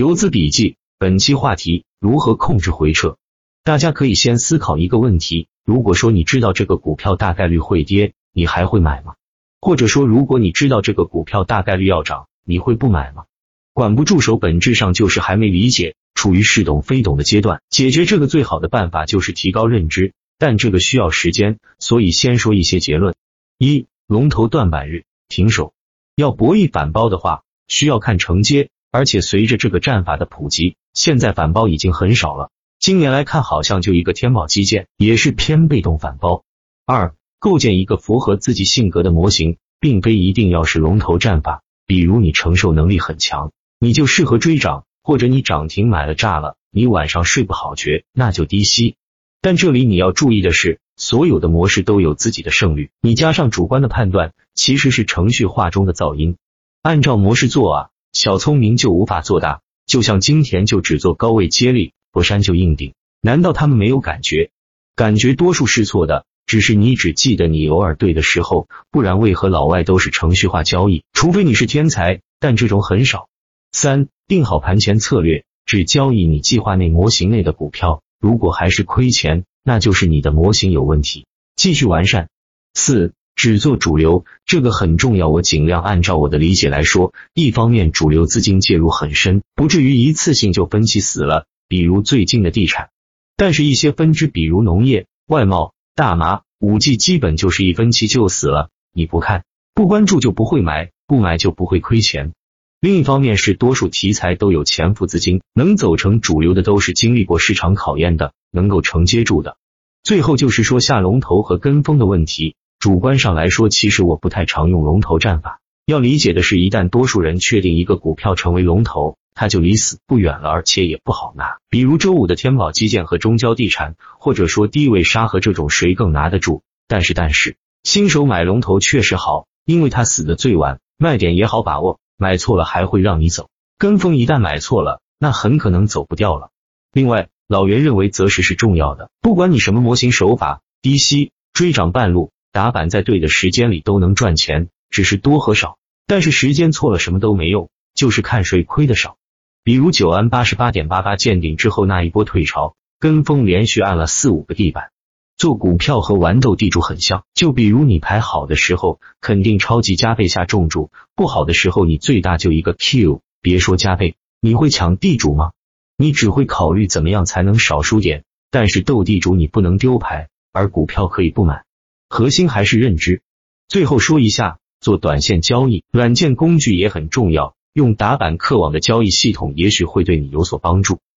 游资笔记，本期话题：如何控制回撤？大家可以先思考一个问题：如果说你知道这个股票大概率会跌，你还会买吗？或者说，如果你知道这个股票大概率要涨，你会不买吗？管不住手，本质上就是还没理解，处于似懂非懂的阶段。解决这个最好的办法就是提高认知，但这个需要时间，所以先说一些结论：一、龙头断板日停手，要博弈反包的话，需要看承接。而且随着这个战法的普及，现在反包已经很少了。今年来看，好像就一个天宝基建，也是偏被动反包。二、构建一个符合自己性格的模型，并非一定要是龙头战法。比如你承受能力很强，你就适合追涨；或者你涨停买了炸了，你晚上睡不好觉，那就低吸。但这里你要注意的是，所有的模式都有自己的胜率，你加上主观的判断，其实是程序化中的噪音。按照模式做啊。小聪明就无法做大，就像金田就只做高位接力，佛山就硬顶。难道他们没有感觉？感觉多数是错的，只是你只记得你偶尔对的时候，不然为何老外都是程序化交易？除非你是天才，但这种很少。三，定好盘前策略，只交易你计划内模型内的股票，如果还是亏钱，那就是你的模型有问题，继续完善。四。只做主流，这个很重要。我尽量按照我的理解来说。一方面，主流资金介入很深，不至于一次性就分期死了。比如最近的地产，但是一些分支，比如农业、外贸、大麻、五 G，基本就是一分期就死了。你不看、不关注就不会买，不买就不会亏钱。另一方面是多数题材都有潜伏资金，能走成主流的都是经历过市场考验的，能够承接住的。最后就是说下龙头和跟风的问题。主观上来说，其实我不太常用龙头战法。要理解的是，一旦多数人确定一个股票成为龙头，它就离死不远了，而且也不好拿。比如周五的天宝基建和中交地产，或者说低位沙河这种，谁更拿得住？但是，但是新手买龙头确实好，因为它死的最晚，卖点也好把握，买错了还会让你走。跟风一旦买错了，那很可能走不掉了。另外，老袁认为择时是重要的，不管你什么模型手法，低吸追涨半路。打板在对的时间里都能赚钱，只是多和少。但是时间错了什么都没用，就是看谁亏的少。比如九安八十八点八八见顶之后那一波退潮，跟风连续按了四五个地板。做股票和玩斗地主很像，就比如你牌好的时候肯定超级加倍下重注，不好的时候你最大就一个 Q。别说加倍，你会抢地主吗？你只会考虑怎么样才能少输点。但是斗地主你不能丢牌，而股票可以不买。核心还是认知。最后说一下，做短线交易，软件工具也很重要。用打板客网的交易系统，也许会对你有所帮助。